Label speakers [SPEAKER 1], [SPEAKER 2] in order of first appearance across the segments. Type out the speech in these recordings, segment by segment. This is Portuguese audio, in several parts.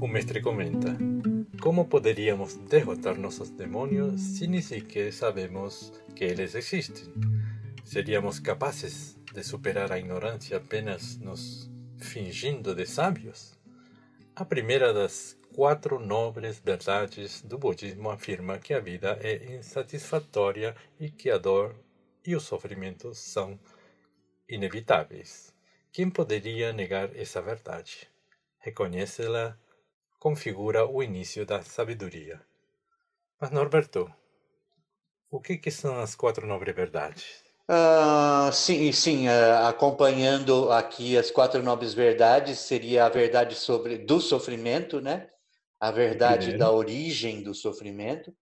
[SPEAKER 1] O mestre comenta: Como poderíamos derrotar nossos demônios se nem sequer sabemos que eles existem? Seríamos capazes de superar a ignorância apenas nos fingindo de sábios? A primeira das quatro nobres verdades do budismo afirma que a vida é insatisfatória e que a dor e o sofrimento são inevitáveis. Quem poderia negar essa verdade? Reconhecê-la configura o início da sabedoria. Mas, Norberto, o que, que são as quatro nobres verdades?
[SPEAKER 2] Uh, sim, sim uh, acompanhando aqui as quatro nobres verdades, seria a verdade sobre do sofrimento, né? A verdade da origem do sofrimento,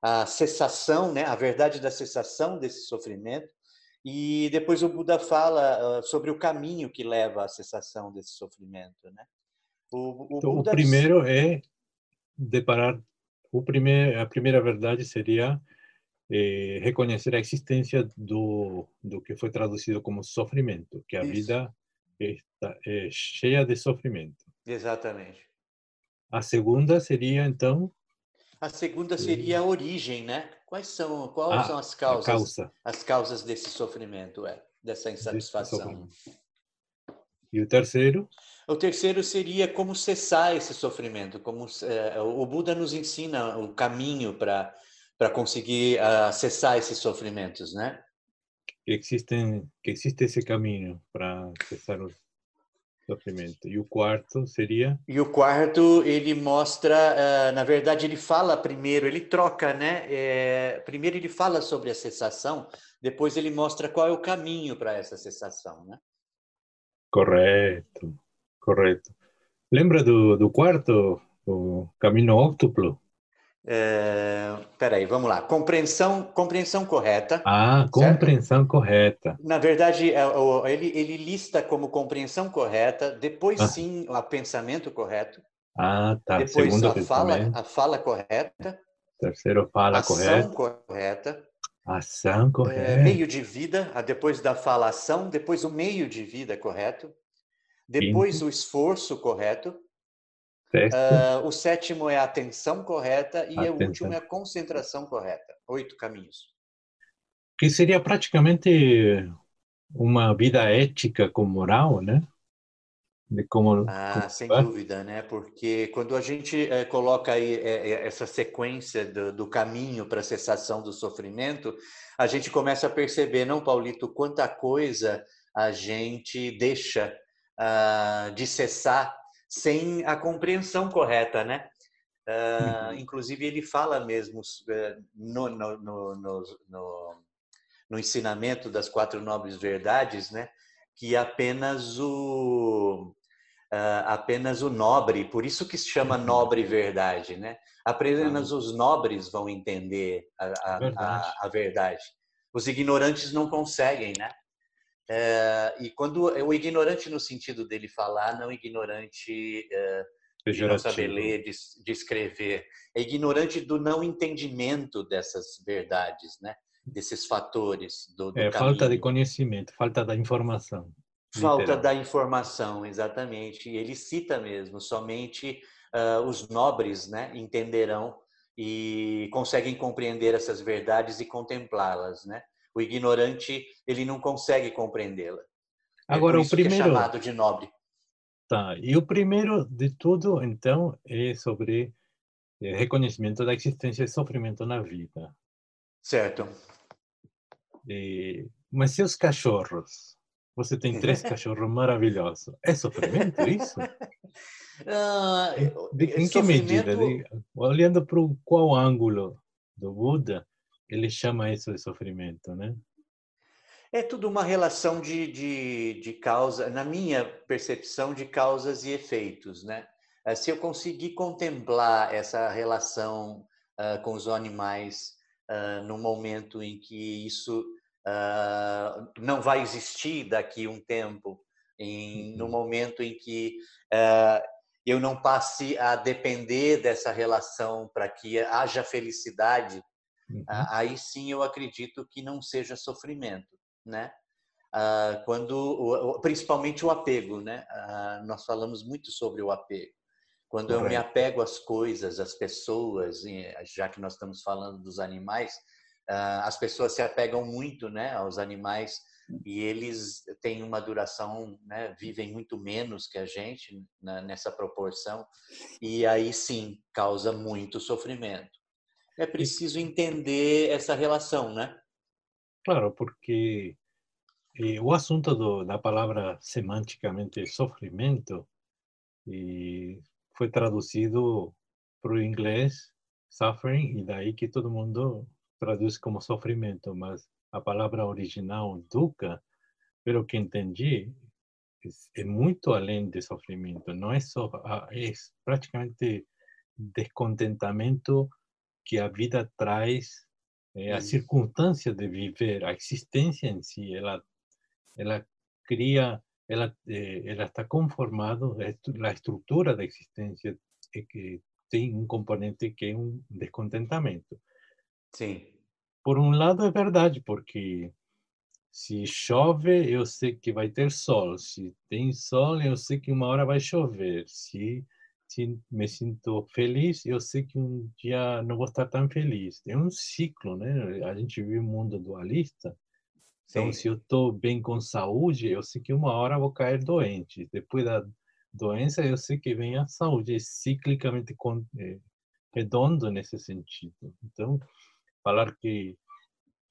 [SPEAKER 2] a cessação, né? A verdade da cessação desse sofrimento. E depois o Buda fala uh, sobre o caminho que leva à cessação desse sofrimento, né?
[SPEAKER 3] O, o, então, o primeiro é deparar o primeiro a primeira verdade seria eh, reconhecer a existência do do que foi traduzido como sofrimento, que a Isso. vida está é cheia de sofrimento.
[SPEAKER 2] Exatamente.
[SPEAKER 3] A segunda seria então
[SPEAKER 2] a segunda seria a origem, né? Quais são quais ah, são as causas? Causa. As causas desse sofrimento, é, dessa insatisfação.
[SPEAKER 3] E o terceiro?
[SPEAKER 2] O terceiro seria como cessar esse sofrimento, como é, o Buda nos ensina o caminho para para conseguir uh, cessar esses sofrimentos, né?
[SPEAKER 3] Que existem que existe esse caminho para cessar o sofrimento. E o quarto seria?
[SPEAKER 2] E o quarto ele mostra, uh, na verdade ele fala primeiro, ele troca, né? É, primeiro ele fala sobre a cessação, depois ele mostra qual é o caminho para essa cessação, né?
[SPEAKER 3] Correto. Correto. Lembra do, do quarto, o caminho óctuplo?
[SPEAKER 2] É, peraí, vamos lá. Compreensão, compreensão correta.
[SPEAKER 3] Ah, compreensão certo? correta.
[SPEAKER 2] Na verdade, é, ele, ele lista como compreensão correta, depois ah. sim o pensamento correto.
[SPEAKER 3] Ah, tá.
[SPEAKER 2] Depois Segundo a fala, a fala correta.
[SPEAKER 3] Terceiro, fala
[SPEAKER 2] ação
[SPEAKER 3] correta.
[SPEAKER 2] Ação correta.
[SPEAKER 3] Ação correta. É,
[SPEAKER 2] meio de vida, depois da fala ação, depois o meio de vida correto. Depois, Quinto. o esforço correto. Uh, o sétimo é a atenção correta e atenção. o último é a concentração correta. Oito caminhos.
[SPEAKER 3] Que seria praticamente uma vida ética com moral, né?
[SPEAKER 2] De como, ah, como sem dúvida, né? Porque quando a gente é, coloca aí é, essa sequência do, do caminho para a cessação do sofrimento, a gente começa a perceber, não, Paulito, quanta coisa a gente deixa uh, de cessar sem a compreensão correta, né? Uh. Inclusive ele fala mesmo uh, no, no, no, no, no ensinamento das quatro nobres verdades, né? Que apenas o Uh, apenas o nobre, por isso que se chama uhum. nobre verdade, né? Apenas os nobres vão entender a, a, verdade. A, a, verdade. Os ignorantes não conseguem, né? É, e quando o ignorante no sentido dele falar, não ignorante é, de não saber ler, de, de, escrever, é ignorante do não entendimento dessas verdades, né? Desses fatores do, do
[SPEAKER 3] é, falta de conhecimento, falta da informação.
[SPEAKER 2] Falta literal. da informação, exatamente. E ele cita mesmo, somente uh, os nobres, né, entenderão e conseguem compreender essas verdades e contemplá-las, né? O ignorante, ele não consegue compreendê-la.
[SPEAKER 3] É Agora, o primeiro... é
[SPEAKER 2] chamado de nobre.
[SPEAKER 3] Tá. E o primeiro de tudo, então, é sobre é, reconhecimento da existência de sofrimento na vida.
[SPEAKER 2] Certo.
[SPEAKER 3] E... Mas seus cachorros? Você tem três cachorros maravilhosos. É sofrimento isso?
[SPEAKER 2] Ah,
[SPEAKER 3] em que medida? De, olhando para qual ângulo do Buda, ele chama isso de sofrimento, né?
[SPEAKER 2] É tudo uma relação de, de, de causa, na minha percepção, de causas e efeitos, né? Eh, se eu conseguir contemplar essa relação uh, com os animais uh, no momento em que isso uh, não vai existir daqui um tempo, em, no uhum. momento em que uh, eu não passe a depender dessa relação para que haja felicidade Uhum. Aí sim eu acredito que não seja sofrimento, né? uh, quando, principalmente o apego, né? Uh, nós falamos muito sobre o apego. Quando eu me apego às coisas, às pessoas, já que nós estamos falando dos animais, uh, as pessoas se apegam muito, né, aos animais e eles têm uma duração, né, vivem muito menos que a gente né, nessa proporção e aí sim causa muito sofrimento. É preciso entender essa relação, né?
[SPEAKER 3] Claro, porque eh, o assunto do, da palavra semanticamente sofrimento foi traduzido para o inglês suffering e daí que todo mundo traduz como sofrimento, mas a palavra original dukkha, pelo que entendi, é muito além de sofrimento. Não é só, é praticamente descontentamento que a vida traz, é, a circunstância de viver, a existência em si, ela, ela cria, ela, é, ela está conformado, a estrutura da existência é que tem um componente que é um descontentamento.
[SPEAKER 2] Sim.
[SPEAKER 3] Por um lado é verdade, porque se chove, eu sei que vai ter sol. Se tem sol, eu sei que uma hora vai chover. Se, me sinto feliz, eu sei que um dia não vou estar tão feliz. É um ciclo, né? A gente vive um mundo dualista. Então, Sim. se eu estou bem com saúde, eu sei que uma hora vou cair doente. Depois da doença, eu sei que vem a saúde. É ciclicamente é, redondo nesse sentido. Então, falar que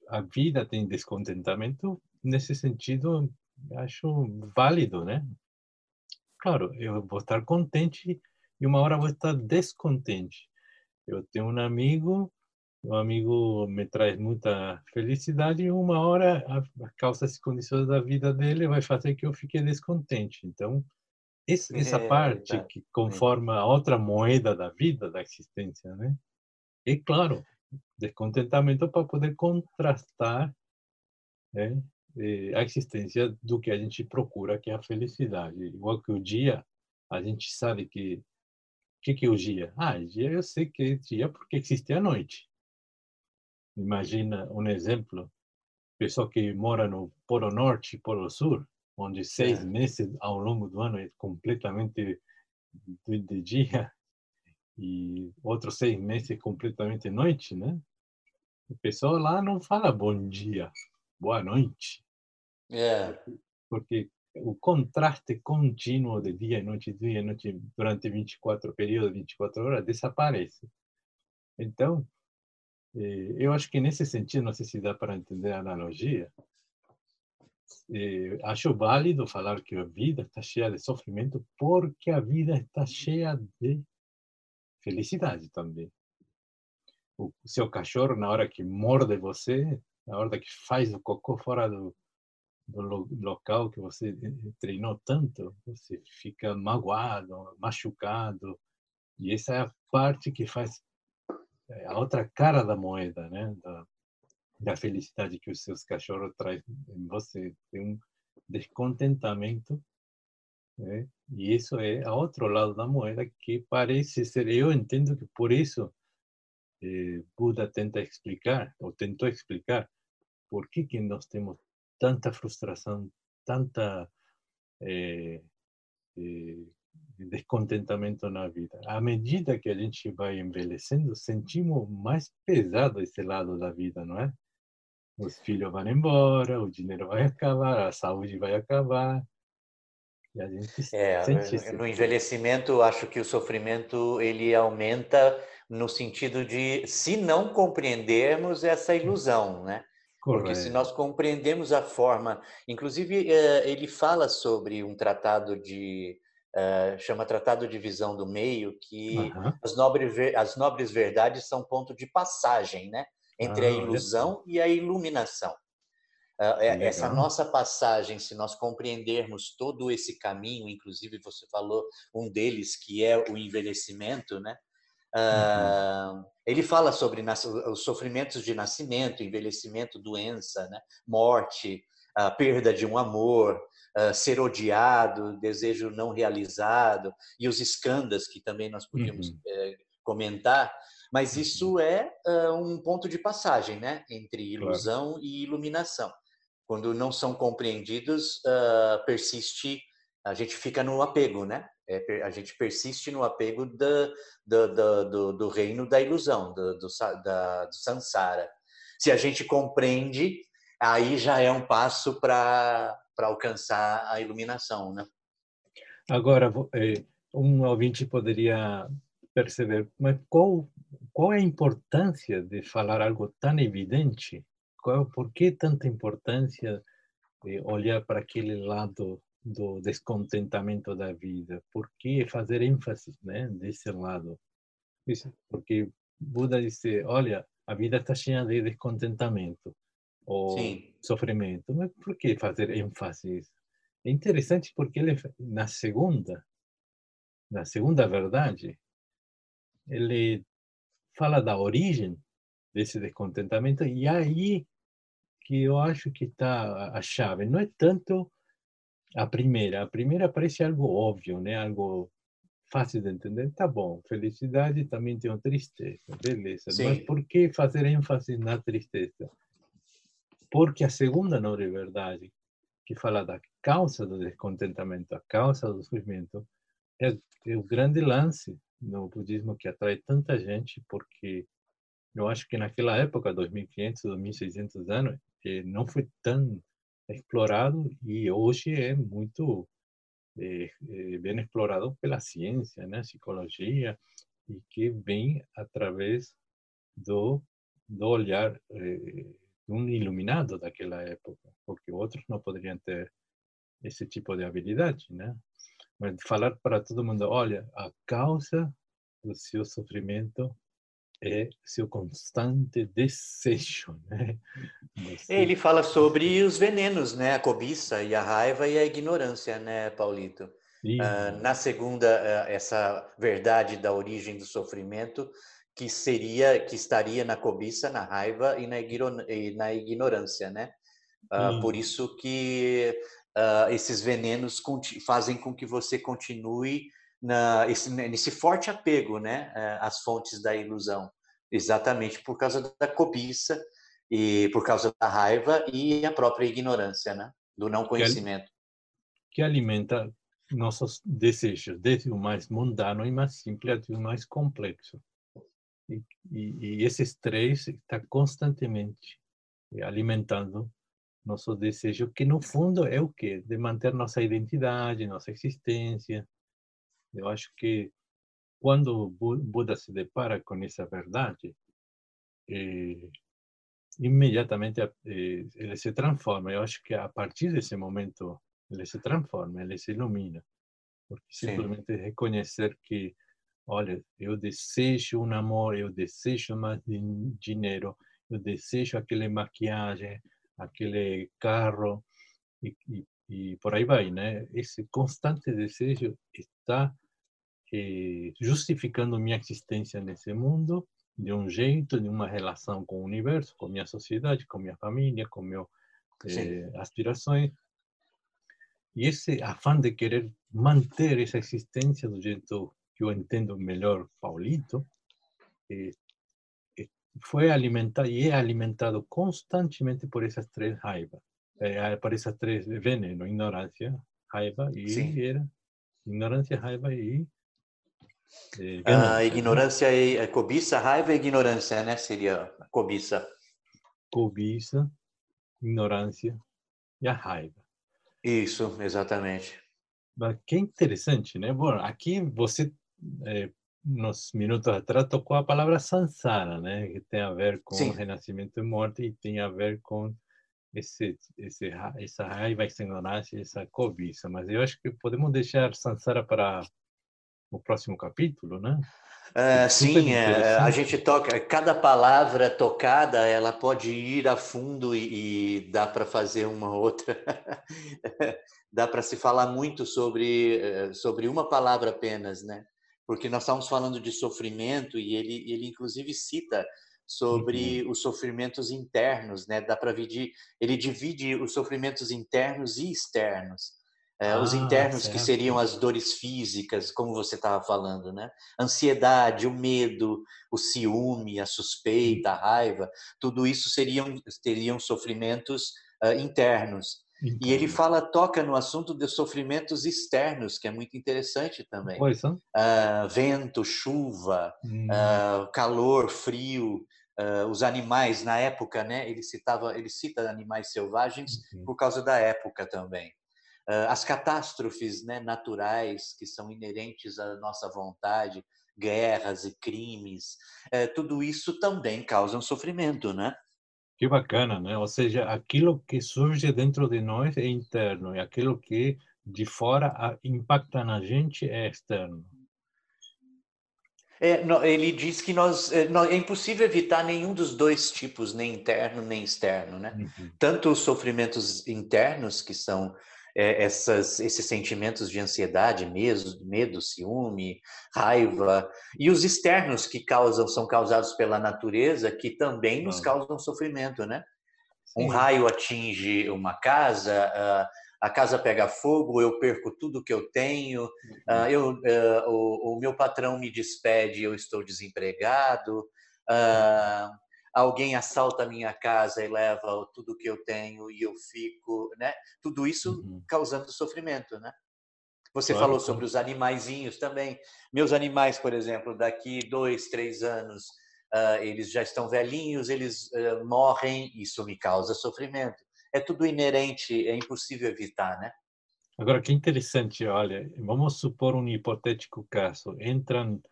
[SPEAKER 3] a vida tem descontentamento, nesse sentido, acho válido, né? Claro, eu vou estar contente e uma hora vou estar descontente. Eu tenho um amigo, um amigo me traz muita felicidade e uma hora, a, causa das condições da vida dele, vai fazer que eu fique descontente. Então, essa é, parte que conforma a outra moeda da vida, da existência, né? E claro, descontentamento para poder contrastar né, a existência do que a gente procura, que é a felicidade. Igual que o dia, a gente sabe que que, que é o dia? Ah, dia eu sei que é dia porque existe a noite. Imagina um exemplo, pessoa que mora no Polo Norte e Polo Sul, onde seis é. meses ao longo do ano é completamente de dia e outros seis meses completamente noite, né? O pessoal lá não fala bom dia, boa noite.
[SPEAKER 2] É.
[SPEAKER 3] Porque o contraste contínuo de dia e noite, dia e noite, durante 24 período, 24 horas, desaparece. Então, eh, eu acho que nesse sentido, não sei se dá para entender a analogia, eh, acho válido falar que a vida está cheia de sofrimento porque a vida está cheia de felicidade também. O seu cachorro, na hora que morde você, na hora que faz o cocô fora do, do local que você eh, treinou tanto, você fica magoado, machucado. E essa é a parte que faz eh, a outra cara da moeda, né? Da, da felicidade que os seus cachorros trazem em você. Tem um descontentamento né? E isso é a outro lado da moeda que parece ser. Eu entendo que por isso eh, Buda tenta explicar, ou tentou explicar, por que, que nós temos tanta frustração, tanta eh, eh, descontentamento na vida. À medida que a gente vai envelhecendo, sentimos mais pesado esse lado da vida, não é? Os filhos vão embora, o dinheiro vai acabar, a saúde vai acabar,
[SPEAKER 2] é, no envelhecimento, acho que o sofrimento ele aumenta no sentido de, se não compreendermos essa ilusão, né? Correto. Porque se nós compreendemos a forma, inclusive eh, ele fala sobre um tratado de uh, chama Tratado de Visão do Meio, que uhum. as, nobres, as nobres verdades são ponto de passagem, né? Entre ah, a ilusão e a iluminação. É, essa nossa passagem, se nós compreendermos todo esse caminho, inclusive você falou um deles que é o envelhecimento, né? Uhum. Uh, ele fala sobre os sofrimentos de nascimento, envelhecimento, doença, né? morte, a perda de um amor, uh, ser odiado, desejo não realizado e os escândalos que também nós podíamos uhum. é, comentar. Mas isso uhum. é uh, um ponto de passagem, né, entre ilusão claro. e iluminação. quando não são compreendidos, persiste, a gente fica no apego, né? É, a gente persiste no apego da, da, do, do, reino da ilusão, do, do, da, do samsara. Se a gente compreende, aí já é um passo para alcançar a iluminação, né?
[SPEAKER 3] Agora, é, um ouvinte poderia perceber, mas qual, qual é a importância de falar algo tão evidente? Qual, por que tanta importância de olhar para aquele lado do descontentamento da vida? Por que fazer ênfase né, desse lado? Porque Buda disse, olha, a vida está cheia de descontentamento ou Sim. sofrimento, mas por que fazer ênfase? É interessante porque ele, na segunda, na segunda verdade, ele fala da origem desse descontentamento e aí que eu acho que está a chave. Não é tanto a primeira. A primeira parece algo óbvio, né? Algo fácil de entender. Tá bom, felicidade também tem uma tristeza, beleza. Sim. Mas por que fazer ênfase na tristeza? Porque a segunda não é verdade, que fala da causa do descontentamento, a causa do sofrimento, é, é o grande lance no budismo que atrai tanta gente, porque eu acho que naquela época, 2500, 2600 anos, não foi tão explorado e hoje é muito é, é, bem explorado pela ciência, né, psicologia, e que vem através do, do olhar é, de um iluminado daquela época, porque outros não poderiam ter esse tipo de habilidade, né? Mas falar para todo mundo, olha, a causa do seu sofrimento é seu constante desejo, né?
[SPEAKER 2] Você... Ele fala sobre os venenos, né? A cobiça e a raiva e a ignorância, né, Paulito? Uh, na segunda, uh, essa verdade da origem do sofrimento, que seria, que estaria na cobiça, na raiva e na, e na ignorância, né? Uh, por isso que esses venenos fazem com que você continue na, esse, nesse forte apego né, eh, às fontes da ilusão, exatamente por causa da cobiça e por causa da raiva e a própria ignorância, né, do não conhecimento.
[SPEAKER 3] Que alimenta nossos desejos, desde o mais mundano e mais simples até o mais complexo. E, e, e esses três está constantemente alimentando nosso desejo, que no fundo é o quê? De manter nossa identidade, nossa existência, eu acho que quando Buda se depara com essa verdade, eh, imediatamente eh, ele se transforma. Eu acho que a partir desse momento ele se transforma, ele se ilumina. Porque simplesmente Sim. reconhecer que, olha, eu desejo um amor, eu desejo mais dinheiro, eu desejo aquela maquiagem, aquele carro, e, e, e por aí vai, né? Esse constante desejo está eh, justificando minha existência nesse mundo de um jeito, de uma relação com o universo, com minha sociedade, com minha família, com minhas eh, aspirações. E esse afã de querer manter essa existência do jeito que eu entendo melhor, Paulito, eh, eh foi alimentado e é alimentado constantemente por essas três raivas, eh, por essas três venenos, ignorância, raiva e Sim. era ignorância, raiva e
[SPEAKER 2] a ah, ignorância e a cobiça, raiva e ignorância, né? Seria cobiça.
[SPEAKER 3] Cobiça, ignorância e a raiva.
[SPEAKER 2] Isso, exatamente.
[SPEAKER 3] Mas que interessante, né? Bom, aqui você, é, nos minutos atrás, tocou a palavra sansara, né? Que tem a ver com Sim. renascimento e morte e tem a ver com esse, esse, essa raiva, essa ignorância, essa cobiça. Mas eu acho que podemos deixar sansara para no próximo capítulo, né?
[SPEAKER 2] É, sim, é, a gente toca, cada palavra tocada, ela pode ir a fundo e, e dá para fazer uma outra, dá para se falar muito sobre, eh, sobre uma palavra apenas, né? Porque nós estamos falando de sofrimento e ele, ele inclusive cita sobre uhum. os sofrimentos internos, né? Dá para dividir, ele divide os sofrimentos internos e externos. É, ah, os internos certo. que seriam as dores físicas, como você estava falando, né? Ansiedade, o medo, o ciúme, a suspeita, a raiva, tudo isso seriam teriam sofrimentos uh, internos. E ele fala, toca no assunto dos sofrimentos externos, que é muito interessante também. Uh, vento, chuva, hum. uh, calor, frio, uh, os animais na época, né? Ele citava, ele cita animais selvagens uhum. por causa da época também. As catástrofes, né, naturais que são inerentes à nossa vontade, guerras e crimes, tudo isso também causa um sofrimento, né?
[SPEAKER 3] Que bacana, né? Ou seja, aquilo que surge dentro de nós é interno e aquilo que de fora impacta na gente é externo.
[SPEAKER 2] É, ele diz que nós, é, é impossível evitar nenhum dos dois tipos, nem interno nem externo, né? Uhum. Tanto os sofrimentos internos, que são é, essas, esses sentimentos de ansiedade, medo, medo, ciúme, raiva, e os externos que causam são causados pela natureza, que também nos causam sofrimento, né? Um raio atinge uma casa, a casa pega fogo, eu perco tudo que eu tenho, uhum. eu, o, o meu patrão me despede, eu estou desempregado alguém assalta a minha casa e leva tudo que eu tenho e eu fico, né? Tudo isso uhum. causando sofrimento, né? Você claro, falou sobre os animaizinhos também. Meus animais, por exemplo, daqui dois, três anos, uh, eles já estão velhinhos, eles uh, morrem, isso me causa sofrimento. É tudo inerente, é impossível evitar, né?
[SPEAKER 3] Agora, que interessante, olha, vamos supor um hipotético caso. Entram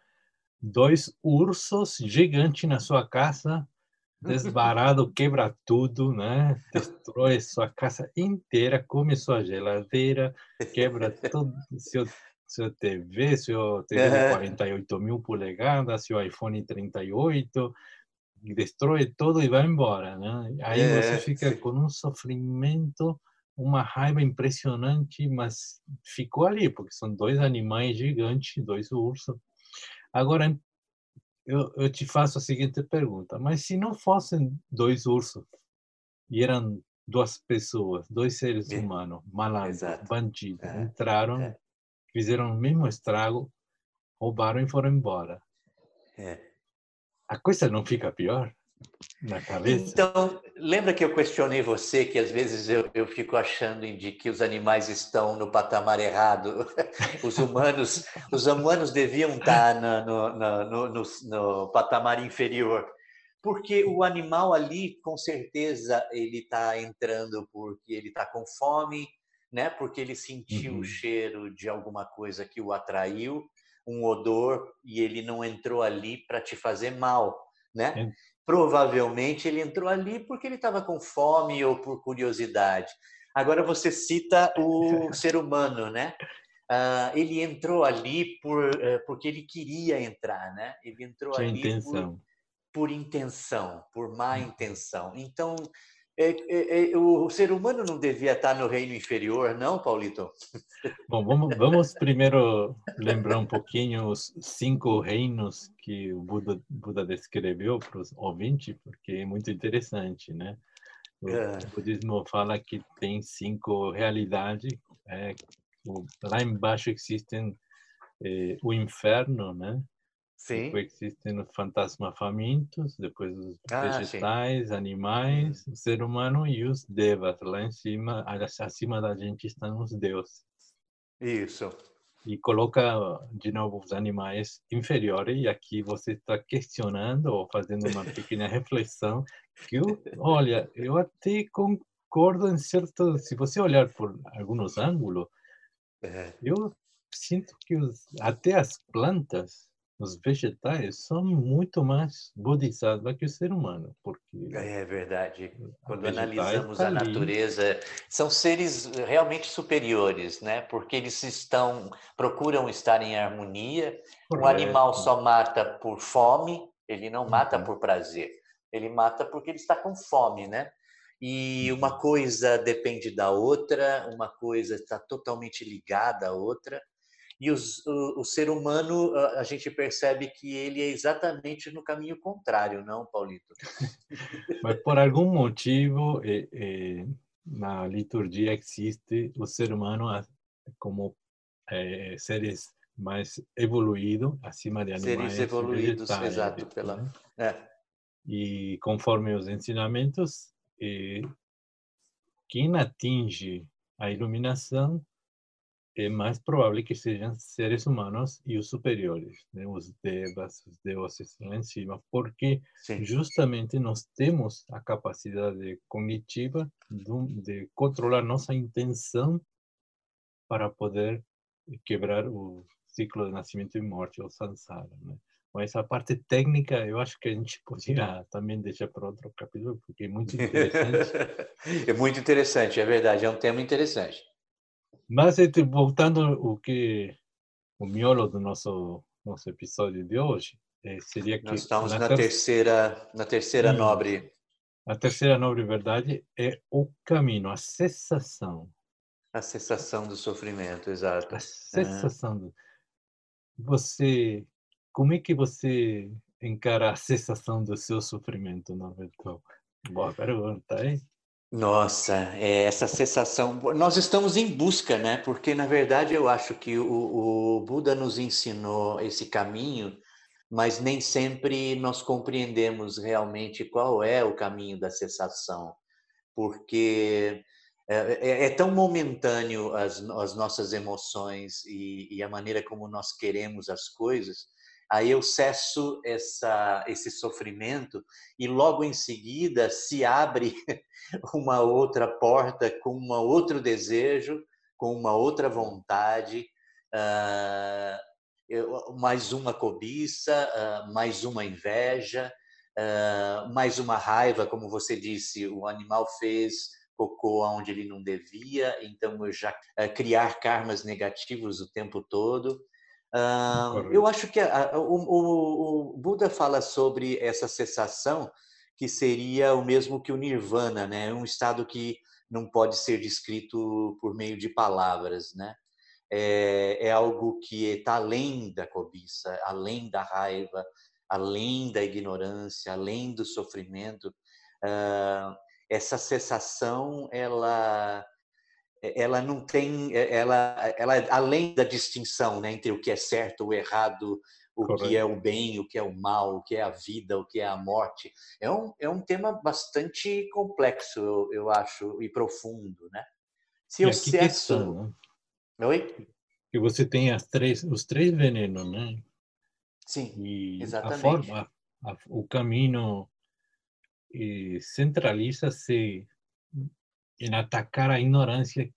[SPEAKER 3] dois ursos gigantes na sua casa desbarado, quebra tudo, né? Destrói sua casa inteira, come sua geladeira, quebra tudo, seu, seu TV, seu TV de 48 mil polegadas, seu iPhone 38, destrói tudo e vai embora, né? Aí você fica com um sofrimento, uma raiva impressionante, mas ficou ali, porque são dois animais gigantes, dois ursos. Agora, eu, eu te faço a seguinte pergunta: mas se não fossem dois ursos e eram duas pessoas, dois seres humanos, malandros, bandidos, é. entraram, é. fizeram o mesmo estrago, roubaram e foram embora. É. A coisa não fica pior? Na cabeça.
[SPEAKER 2] Então, lembra que eu questionei você que às vezes eu, eu fico achando de que os animais estão no patamar errado, os humanos, os humanos deviam estar no, no, no, no, patamar inferior, porque o animal ali, com certeza, ele está entrando porque ele está com fome, né? Porque ele sentiu uhum. o cheiro de alguma coisa que o atraiu, um odor, e ele não entrou ali para te fazer mal, né? Provavelmente ele entrou ali porque ele estava com fome ou por curiosidade. Agora você cita o ser humano, né? Uh, ele entrou ali por, uh, porque ele queria entrar, né? Ele entrou Tinha ali intenção. Por, por intenção, por má uhum. intenção. Então, é, é, é, o ser humano não devia estar no reino inferior, não, Paulito?
[SPEAKER 3] Bom, vamos, vamos primeiro lembrar um pouquinho os cinco reinos que o Buda, Buda descreveu para os ouvintes, porque é muito interessante, né? O, é. budismo fala que tem cinco realidades. É, lá embaixo existem é, o inferno, né? Sim. Depois existem os fantasmas famintos, depois os ah, vegetais, sim. animais, o ser humano e os devas. Lá em cima, acima da gente estão os deuses.
[SPEAKER 2] Isso.
[SPEAKER 3] E coloca de novo os animais inferiores, e aqui você está questionando ou fazendo uma pequena reflexão que, eu, olha, eu até concordo em certo... Se você olhar por alguns ângulos, é. eu sinto que os, até as plantas os vegetais são muito mais bodhisattva que o ser humano, porque
[SPEAKER 2] é verdade. Quando analisamos tá a natureza, são seres realmente superiores, né? Porque eles estão procuram estar em harmonia. Correto. O animal só mata por fome, ele não mata uhum. por prazer. Ele mata porque ele está com fome, né? E uma uhum. coisa depende da outra, uma coisa está totalmente ligada à outra. E os, o, o, ser humano, a, gente percebe que ele é exatamente no caminho contrário, não, Paulito?
[SPEAKER 3] Mas por algum motivo, é, é, na liturgia existe o ser humano como é, seres mais evoluídos, acima de animais.
[SPEAKER 2] Seres evoluídos, exato. Pela... Né? É.
[SPEAKER 3] E conforme os ensinamentos, quem atinge a iluminação é mais provável que sejam seres humanos e os superiores, os devas, os deuses lá em cima, porque Sim. justamente nós temos a capacidade cognitiva de, de, controlar nossa intenção para poder quebrar o ciclo de nascimento e morte, o samsara. Né? Mas essa parte técnica, eu acho que a gente podia também deixar para outro capítulo, porque é muito interessante.
[SPEAKER 2] é muito interessante, é verdade, é um tema interessante.
[SPEAKER 3] Mas voltando o que o miolo do nosso nosso episódio de hoje é, seria que
[SPEAKER 2] nós estamos na, ter... terceira na terceira nobre
[SPEAKER 3] a terceira nobre verdade é o caminho, a cessação.
[SPEAKER 2] A cessação do sofrimento, exato.
[SPEAKER 3] A cessação. Do... Você, como é que você encara a cessação do seu sofrimento, Norberto? Boa pergunta, hein?
[SPEAKER 2] Nossa, é essa sensação. Nós estamos em busca, né? Porque, na verdade, eu acho que o, o Buda nos ensinou esse caminho, mas nem sempre nós compreendemos realmente qual é o caminho da cessação. Porque é, é, é tão momentâneo as, as nossas emoções e, e a maneira como nós queremos as coisas aí eu cesso essa, esse sofrimento e logo em seguida se abre uma outra porta com um outro desejo, com uma outra vontade, uh, mais uma cobiça, uh, mais uma inveja, uh, mais uma raiva, como você disse, o animal fez cocô onde ele não devia, então eu já criar karmas negativos o tempo todo. Uh, eu acho que a, a, o, o, Buda fala sobre essa cessação que seria o mesmo que o nirvana, né? Um estado que não pode ser descrito por meio de palavras, né? É, é algo que está além da cobiça, além da raiva, além da ignorância, além do sofrimento. Uh, essa cessação, ela ela não tem, ela, ela além da distinção né, entre o que é certo, o errado, o Correto. que é o bem, o que é o mal, o que é a vida, o que é a morte, é um, é um tema bastante complexo, eu, eu acho, e profundo, né?
[SPEAKER 3] Se eu cesso... Né?
[SPEAKER 2] Oi?
[SPEAKER 3] Que você tem as três, os três venenos, né?
[SPEAKER 2] Sim,
[SPEAKER 3] e
[SPEAKER 2] exatamente.
[SPEAKER 3] A forma, a, o caminho centraliza-se em atacar a ignorância,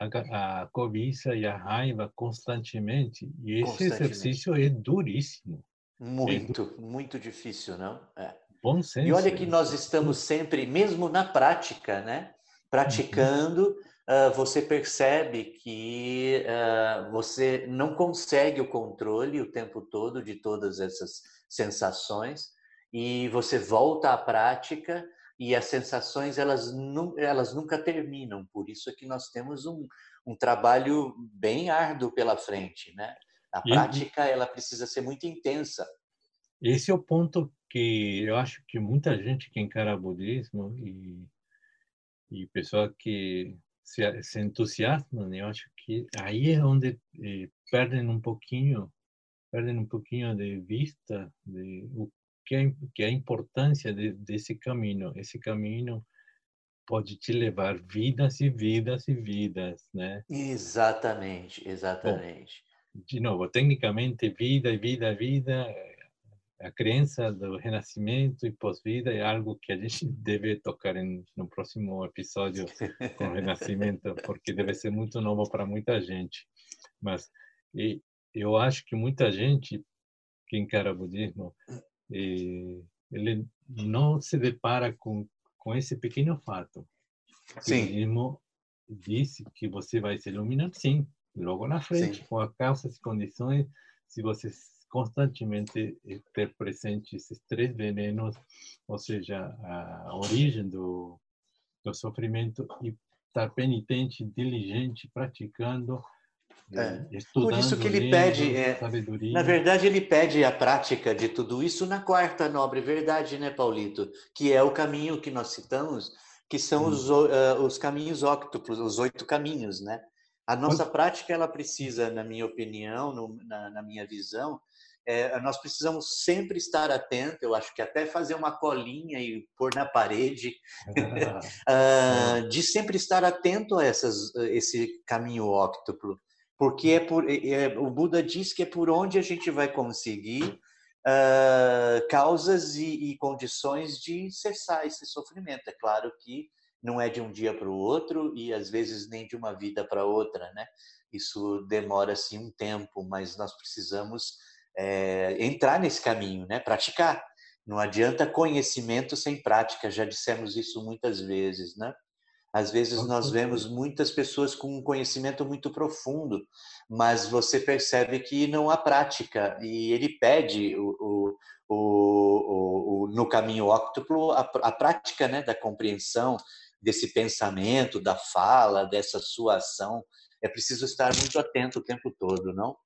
[SPEAKER 3] a, a cobiça e a raiva constantemente. E esse constantemente. exercício é duríssimo.
[SPEAKER 2] Muito, é muito difícil, não? É.
[SPEAKER 3] Bom senso.
[SPEAKER 2] E olha que nós estamos sempre, mesmo na prática, né? Praticando, uhum. uh, você percebe que uh, você não consegue o controle o tempo todo de todas essas sensações e você volta à prática e as sensações elas, nu, elas nunca terminam. Por isso é que nós temos um, um trabalho bem árduo pela frente, né? A prática ela precisa ser muito intensa.
[SPEAKER 3] Esse é o ponto que eu acho que muita gente que encara budismo e e pessoa que se, se entusiasma, né? eu acho que aí é onde eh, perdem um pouquinho perdem um pouquinho de vista de o que é, que é a importância de, desse caminho. Esse caminho pode te levar vidas e vidas e vidas, né?
[SPEAKER 2] Exatamente, exatamente.
[SPEAKER 3] Bom, de novo, tecnicamente, vida, vida, vida, a crença do renascimento e pós-vida é algo que a gente deve tocar em, no próximo episódio com o renascimento, porque deve ser muito novo para muita gente. Mas eu acho que muita gente que encara o budismo ele não se depara com com esse pequeno fato.
[SPEAKER 2] Sim.
[SPEAKER 3] Ele mesmo disse que você vai se iluminar, sim, logo na frente, sim. com as causas e condições, se você constantemente ter presente esses três venenos, ou seja, a origem do, do sofrimento e estar penitente, diligente, praticando,
[SPEAKER 2] é. Por isso que ele pede, é, na verdade, ele pede a prática de tudo isso na quarta nobre verdade, né, Paulito? Que é o caminho que nós citamos, que são os, uh, os caminhos óctuplos, os oito caminhos, né? A nossa prática, ela precisa, na minha opinião, no, na, na, minha visão, é, nós precisamos sempre estar atento, eu acho que até fazer uma colinha e pôr na parede, uh, de sempre estar atento a essas, esse caminho óctuplo, porque é por, é, é, o Buda diz que é por onde a gente vai conseguir uh, causas e, e condições de cessar esse sofrimento. É claro que não é de um dia para o outro e às vezes nem de uma vida para outra, né? Isso demora assim um tempo, mas nós precisamos é, entrar nesse caminho, né? Praticar. Não adianta conhecimento sem prática. Já dissemos isso muitas vezes, né? Às vezes nós vemos muitas pessoas com um conhecimento muito profundo, mas você percebe que não há prática e ele pede o, o, o, o no caminho óctuplo a, a prática né, da compreensão desse pensamento, da fala, dessa sua ação. É preciso estar muito atento o tempo todo, não?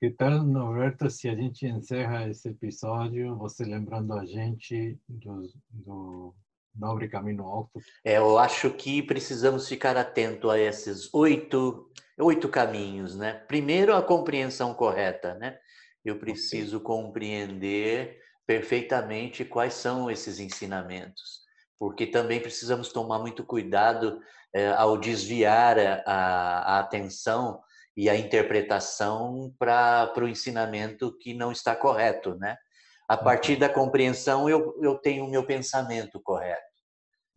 [SPEAKER 3] Que tal, Norberto, se a gente encerra esse episódio, você lembrando a gente do, do Nobre Caminho Alto?
[SPEAKER 2] É, eu acho que precisamos ficar atento a esses oito, oito caminhos, né? Primeiro, a compreensão correta, né? Eu preciso compreender perfeitamente quais são esses ensinamentos, porque também precisamos tomar muito cuidado é, ao desviar a, a atenção e a interpretação para o ensinamento que não está correto, né? A partir da compreensão, eu, eu tenho o meu pensamento correto.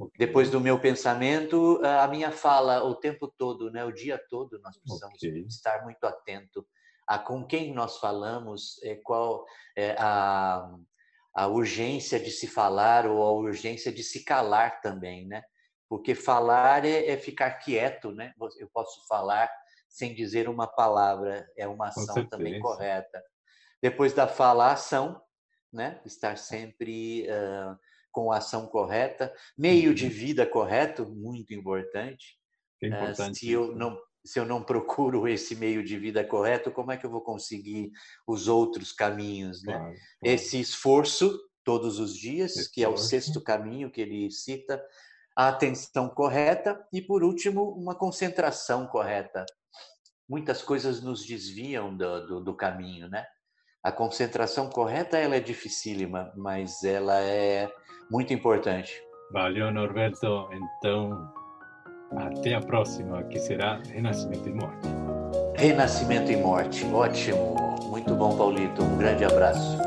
[SPEAKER 2] Okay. Depois do meu pensamento, a minha fala o tempo todo, né? O dia todo, nós precisamos okay. estar muito atento a com quem nós falamos, é, qual é a, a urgência de se falar ou a urgência de se calar também, né? Porque falar é, é ficar quieto, né? Eu posso falar sem dizer uma palavra, é uma ação também correta. Depois da fala, ação, né? estar sempre uh, com a ação correta, meio de uhum. vida correto, muito importante.
[SPEAKER 3] É importante uh,
[SPEAKER 2] se eu não se eu não procuro esse meio de vida correto, como é que eu vou conseguir os outros caminhos, né? Claro, claro. Esse esforço todos os dias, esforço. que é o sexto caminho que ele cita, a atenção correta e por último uma concentração correta muitas coisas nos desviam do, do, do caminho, né? A concentração correta ela é dificílima, mas ela é muito importante.
[SPEAKER 3] Valeu, Norberto. Então, até a próxima, que será Renascimento e Morte.
[SPEAKER 2] Renascimento e Morte, ótimo. Muito bom, Paulito. Um grande abraço.